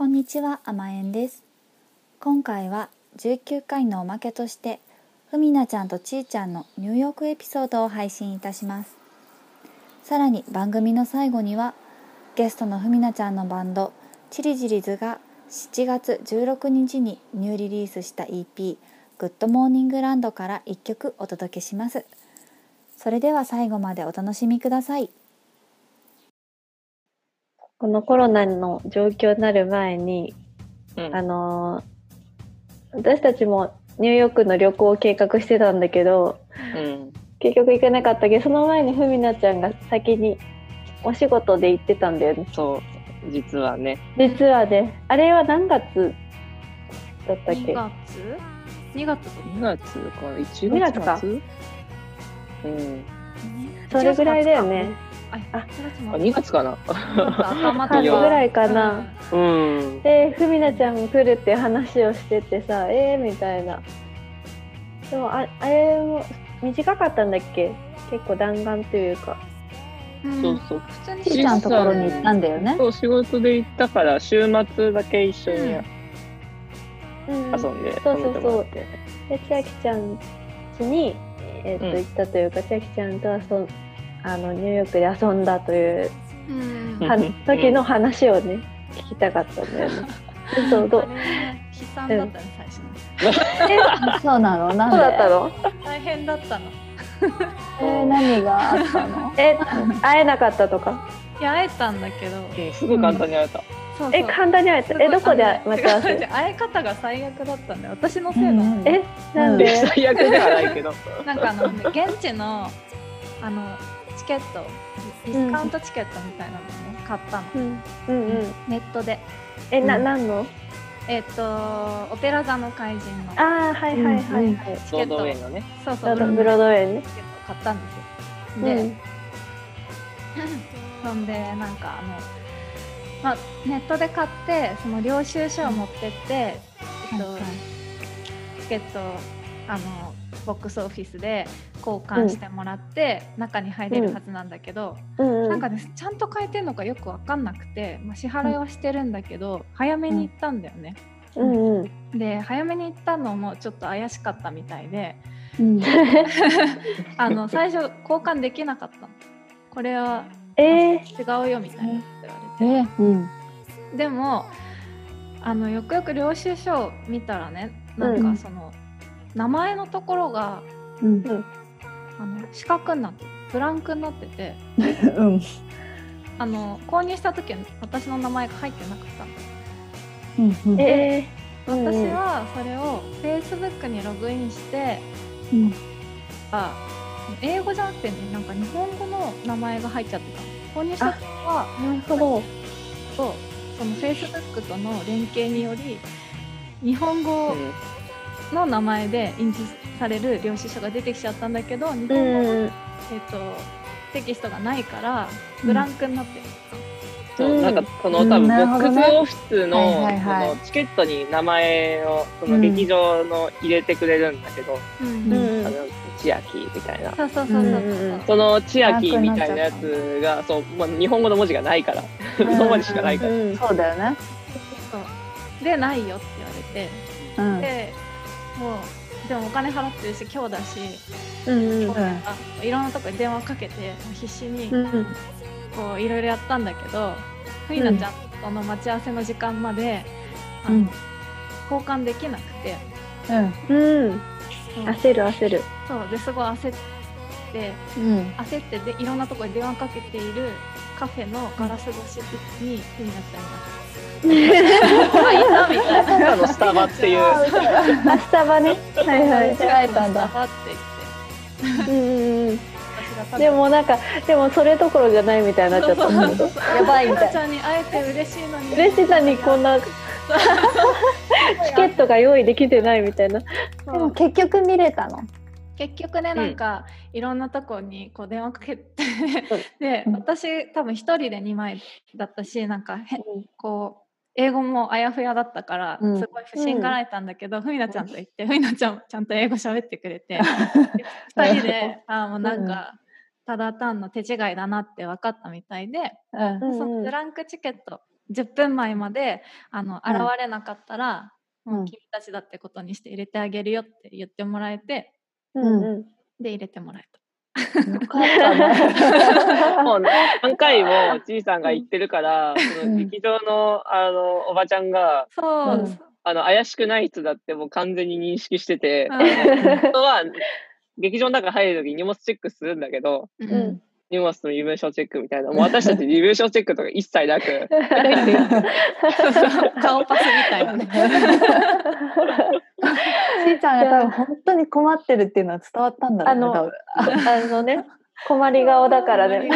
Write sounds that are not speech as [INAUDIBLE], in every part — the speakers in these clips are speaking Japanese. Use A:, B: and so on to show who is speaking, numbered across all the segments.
A: こんにちは、あまえんです。今回は19回のおまけとして、ふみなちゃんとちーちゃんのニューヨークエピソードを配信いたします。さらに番組の最後には、ゲストのふみなちゃんのバンド、チリジリズが7月16日にニューリリースした EP、 Good Morning Land から1曲お届けします。それでは最後までお楽しみください。
B: このコロナの状況になる前に、
C: うん。
B: あのー私たちもニューヨークの旅行を計画してたんだけど、
C: うん。
B: 結局行けなかったけど、その前にふみなちゃんが先にお仕事で行ってたんだよね。
C: そう。実はね。
B: 実はね、あれは何月だったっけ
D: ？2月 ?2 月
C: 2月か。1
B: 2
C: 月
B: 月か
C: 末？うん。
B: それぐらいだよね。
D: あ、
B: あ
D: 1月
C: あ2月かな？
D: 頭
B: 春ぐらいかな。
C: うん。
B: で、ふみなちゃんも来るって話をしててさ、えーみたいな。でもあ、あれも短かったんだっけ？結構弾丸というか。
D: うん。
C: そうそう。
D: 普通に
A: ちーちゃんのところに行ったんだよね。
C: そう仕事で行ったから週末だけ一緒に
B: うん、
C: 遊んで
B: そうそうそう。で、千秋ちゃん家に、えっと
C: うん。
B: 行ったというか、千秋ちゃんと遊んあのニューヨークで遊んだという
D: うん。
B: は
C: うん
B: 時の話をね、聞きたかったんだよね。[LAUGHS] そうどう？
D: 悲惨だったね、最初ね。[LAUGHS]
A: そうなの？なん
B: そう
A: で
B: だったの？
D: 大変だったの。
A: えー、何があったの？[LAUGHS]
B: え、会えなかったとか？
D: いや、会えたんだけど、
C: うんすぐ簡単に会えた、
D: そうそう。
B: え、簡単に会えた？え、どこで待ち合わせ？
D: 会い方が最悪だったんだよ。私のせいなの。
A: うん。うん
B: え、なんで、
C: 最悪ではないけど。
D: なんかあの、現地の、あの、チケット、ディスカウントチケットみたいなのね、買ったの。
B: うん、うんうん。
D: ネットで。
B: え、な、
A: うん
B: なんの？
D: えっと、オペラ座の怪人の
B: ああ、はいはいはいはい。
D: チケット
C: ロードウェイのね
D: そうそう、
B: ブロードウェイね。
D: チケットを買ったんですよ。
B: う
D: で、
B: ん [LAUGHS]
D: そんでなんかあの、まあ、ネットで買ってその領収書を持ってって、えっとチケットをあのボックスオフィスで交換してもらって、中に入れるはずなんだけど、
B: うんうん。
D: なんかねちゃんと変えてんのかよく分かんなくて、まあ、支払いはしてるんだけど、早めに行ったんだよね。
B: うんうん。
D: で早めに行ったのもちょっと怪しかったみたいで
A: うん [LAUGHS]
D: あの最初交換できなかったの。これは
B: えー、
D: 違うよみたいなって言われて。
A: えうん
D: でもあのよくよく領収書を見たらねなんかその、名前のところが
A: うん。
D: あの四角になってブランクになってて [LAUGHS]
A: うん。
D: あの購入した時は私の名前が入ってなかったの
A: うんうん。
B: えー、うんうん
D: 私はそれを Facebook にログインして
A: うん。
D: あ英語じゃなくてねなんか日本語の名前が入っちゃってたの。購入した時は
B: なるほど。
D: とその Facebook との連携により日本語の名前で印字される領収書が出てきちゃったんだけど日本語の、
B: うん。
D: えっとテキストがないからブランクになってる、
C: そう。
B: うん。
C: なんかその多
A: うん。
C: 分ボックスオフィスのそのチケットに名前をその
A: うん。
C: 劇場の入れてくれるんだけど、
D: うん。
B: うん。
C: あの千秋みたいな。
D: そうそうそうそ
C: の千秋みたいなやつがそう、まあ、日本語の文字がないから。その文字しかないから、
B: うん。
A: そうだよね。
D: でないよって言われて。
A: うん。
D: でもうでもお金払ってるし今日だし、
B: うんうん。
D: あいろんなとこに電話かけて必死に
B: うん。
D: こういろいろやったんだけどふいなちゃんとの待ち合わせの時間まで、あの
A: うん。
D: 交換できなくて。
A: うん。
B: うん。焦る焦る。
D: そう。ですごい焦って
A: うん。
D: 焦ってでいろんなところに電話かけているカフェのガラス越しにふいなちゃんが「あいた」みたいな。
C: ただのスタバっていう。
B: あ、スタバね。はいはい。
A: 間違えたんだ
D: スタバって。言って
B: うんうん。うん。でもなんか、でもそれどころじゃないみたいになっちゃった。
A: やばいみたい。
D: ちゃんに会えて嬉しいのに。
B: 嬉しさにこんなチケットが用意できてないみたいな。
A: でも結局見れたの。
D: 結局ねなんか、いろんなとこにこう電話かけて。で
A: うん。
D: 私多分一人で2枚だったしなんかへこう英語もあやふやだったから、
A: うん。
D: すごい不信がられたんだけど、ふみなちゃんと言ってふみなちゃんもちゃんと英語喋ってくれて [LAUGHS] 2人であーもうなんか、ただ単の手違いだなって分かったみたいで、そのブランクチケット10分前まであの
A: うん。
D: 現れなかったら、
A: うん。
D: もう君たちだってことにして入れてあげるよって言ってもらえて
B: うんうん。
D: で入れてもらえ
A: た。ね。[LAUGHS]
C: もう何回も [LAUGHS] ちいさんが言ってるから、その劇場のあのおばちゃんが
D: たそう、
A: うん。
C: あの怪しくない人だってもう完全に認識してて、本当は劇場の中入るとき荷物チェックするんだけど、
D: うん
B: うん
C: 荷物の身分証チェックみたいな、もう私たち身分証チェックとか一切なく、[LAUGHS] [LAUGHS]
D: 顔パスみたいなね。[LAUGHS]
A: しーちゃんが多分本当に困ってるっていうのは伝わったんだろうね。
B: あのあのね、困り顔だからね。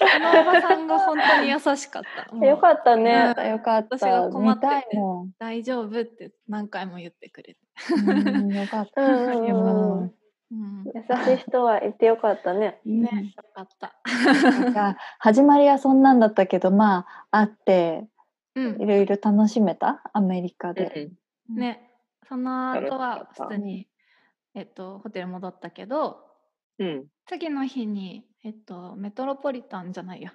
D: あのおばさんが本当に優しかった。
B: よかったね
A: よかった。
D: 私が困ってて。大丈夫って何回も言ってくれて。
A: うんよかった。
B: うんうんうんうん。
D: うん
B: 優しい人はいてよかったね。
D: ね、よかった。
A: なんか始まりはそんなんだったけどまあ会って
D: うん
A: いろいろ楽しめた？アメリカで。
D: ね、その後は普通に、えっと、ホテル戻ったけど、
C: うん。
D: 次の日に、えっと、メトロポリタンじゃないや、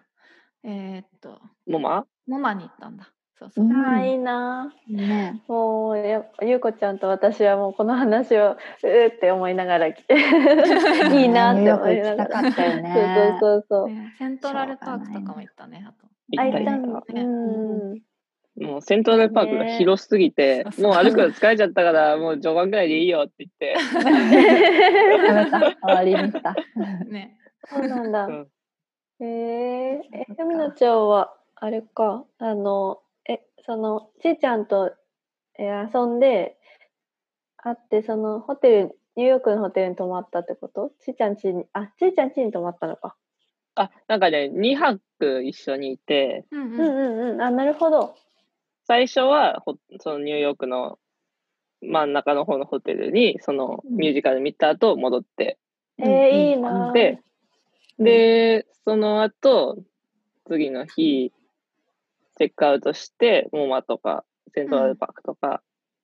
D: えーっと、
C: モマ？
D: モマに行ったんだ。そうそう。
A: うん
B: ああ、いいな。
A: ね
B: もうやゆうこちゃんと私はもうこの話をうーって思いながら来て [LAUGHS] いいなって思いながら。そうそうそうそう。
D: ねセントラルパークとかも行ったね、あと。
C: 行ったた
B: んだ。
D: ね
B: うん。
C: たもうセントラルパークが広すぎて、
D: そうそう
C: もう歩くの疲れちゃったから、もう序盤ぐらいでいいよって言って、
A: やめた終わりにした。[LAUGHS]
D: ね。
B: そうなんだ。
C: うん
B: へええ
A: そっ、か
B: ふみなちゃんは、あれか、あの、え、その、ちーちゃんと、え遊んで、会って、その、ホテル、ニューヨークのホテルに泊まったってこと？ちーちゃん家に、あ、ちーちゃん家に泊まったのか。
C: あ、なんかね、2泊一緒にいて、
D: うんうん。
B: うんうんうん。あ、なるほど。
C: 最初はほそのニューヨークの真ん中の方のホテルに、その
A: うん
C: ミュージカル見た後戻って、
B: えー、いいな。
C: で、で、その後、次の日、チェックアウトして、モマとか、セントラルパークとか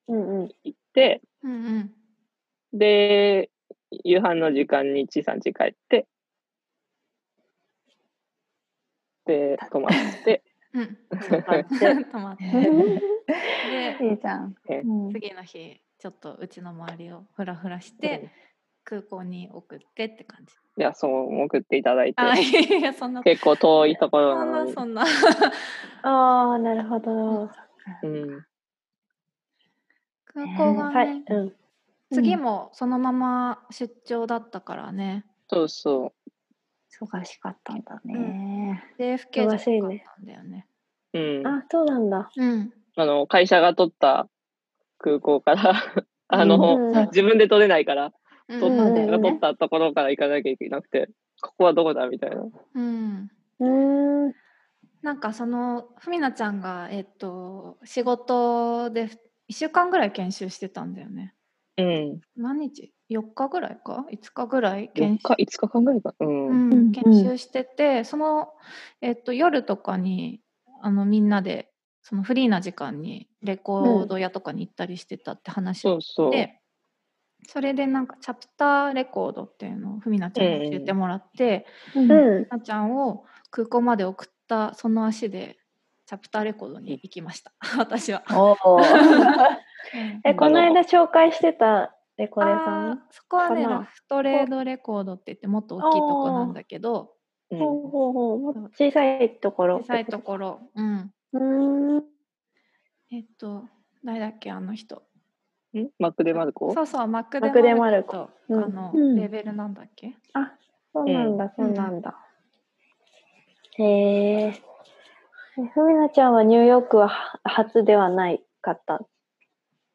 B: うんうん。
C: 行って、
D: うんうん。
C: で、夕飯の時間にちいさん家帰って、で、泊まって、
D: うん。
B: 待って。[LAUGHS]
D: 止まって。で、[LAUGHS]
A: いいじゃん
D: 次の日、ちょっとうちの周りをふらふらして、空港に送ってって感じ。
C: いや、そう送っていただいて、
D: あ、いや、そんな。
C: 結構遠いところ
D: そな、
C: のに、
D: そんな。[LAUGHS]
B: ああ、なるほど。
C: うん、
D: 空港が
B: はい。
D: ね、
B: うん。
D: 次もそのまま出張だったからね。
C: そうそ
A: 忙しかったんだね。
D: JFK じゃなか
B: 忙しいね
D: ったんだよね。
C: う、うん。
B: あ、そうなんだ。
D: うん。
C: あの、会社が取った空港から、[LAUGHS] あの、
B: うん
C: 自分で取れないから、
D: うん
C: 取が取ったところから行かなきゃいけなくて、ここはどこだみたいな。
D: うん。
B: うーん。
D: なんかそのふみなちゃんがえっと仕事で1週間ぐらい研修してたんだよね。
C: うん。
D: 何日 ?4 日ぐらいか ?5 日ぐらい
C: 4
D: 研修？
C: 日、5日間ぐらいか。うん。
D: うん
A: うん
D: 研修してて、その、えっと、夜とかにあのみんなでそのフリーな時間にレコード屋とかに行ったりしてたって話を
C: そうそ
D: れでなんかチャプターレコードっていうのをふみなちゃんに教えてもらって、
A: うん
B: うん
D: ふみ。なちゃんを空港まで送ったその足でチャプターレコードに行きました [LAUGHS] 私は。
A: おお。[LAUGHS]
B: え、この間紹介してたレコレさ
D: あー
B: ん
D: そこはねラフトレードレコードって言ってもっと大きいとこなんだけど
C: うん
B: ほうほうほう小さいところ。
D: 小さいところうん
B: うーん。
D: えっと誰だっけあの人
C: んマクデマルコ？
D: そうそうマック
B: デ
D: デマ
B: マルコ
D: ルの
B: うん
D: レベルなんだっけ？
B: あ、そうなんだ、
D: うん
B: そうなんだ。へえ。えふみなちゃんはニューヨークはは初ではないかった？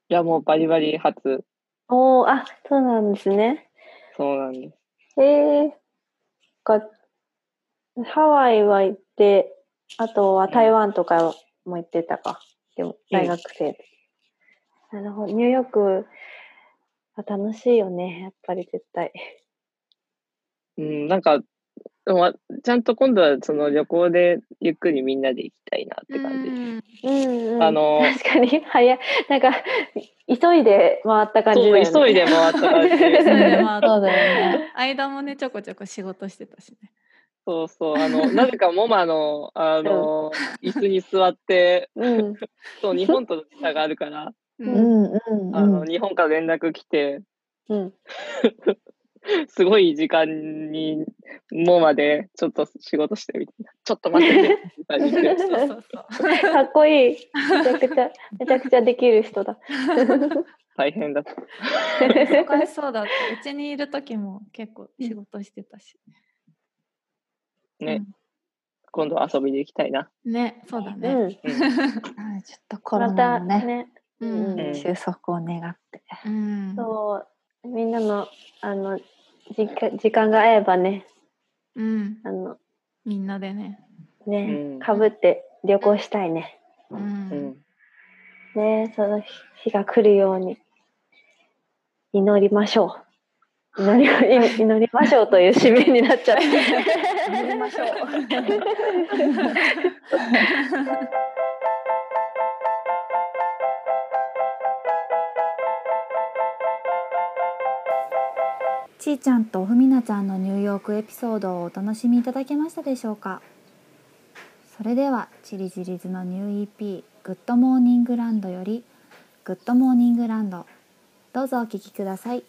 C: いや、もうバリバリ初。
B: おお、あ、そうなんですね。
C: そうなんです。
B: へえ。か、ハワイは行って、あとは台湾とかも行ってたか。でも、大学生で。なるほど。ニューヨークは楽しいよね。やっぱり絶対。
C: うん、なんか、でもちゃんと今度はその旅行でゆっくりみんなで行きたいなって感じです。
D: うん
B: うん、うん。
C: あの
B: 確かに、早い。なんか、急いで回った感じだ
C: そう、
B: よね。
C: 急いで回った感じ
D: 急いで
C: で。
D: 回った
A: そうだよね。[LAUGHS]
D: 間もねちょこちょこ仕事してたしね
C: そうそう、あの、なぜかモマの、あの、椅子に座って、
B: うん。
C: そう、日本との時差があるから、あの、
B: うん。
C: 日本から連絡来て、
B: うん。[LAUGHS]
C: すごい時間に、モマでちょっと仕事してみたいな。ちょっと待って [LAUGHS] て。
B: かっこいい。めちゃくちゃ、めちゃくちゃできる人だ。[LAUGHS]
C: 大変だった。
D: 忙しそうだった。うちにいる時も結構仕事してたし。
C: ね、今度遊びに行きたいな。
D: うんね、そうだね。
B: うん。
A: ちょっとコロ
B: また
A: ナのね
B: ね。
D: う
B: うん
D: ん。
C: うん
A: 収束を願って
D: うん。
B: そう。みんなの、あの、時間時間が合えばね、
D: うん。
B: あの、
D: みんなでね。
B: ね
C: うん、
B: かぶって旅行したいね。
D: う。
C: うんん。
B: ねその日が来るように祈りましょう。祈り [LAUGHS] 祈りましょうという締めになっちゃって。[LAUGHS] 祈りましょう。[LAUGHS]
A: ちーちゃんとふみなちゃんのニューヨークエピソードをお楽しみいただけましたでしょうか？それではチリジリズのニュー EP「Good Morning Land」より「Good Morning Land」どうぞお聴きください。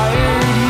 A: tired.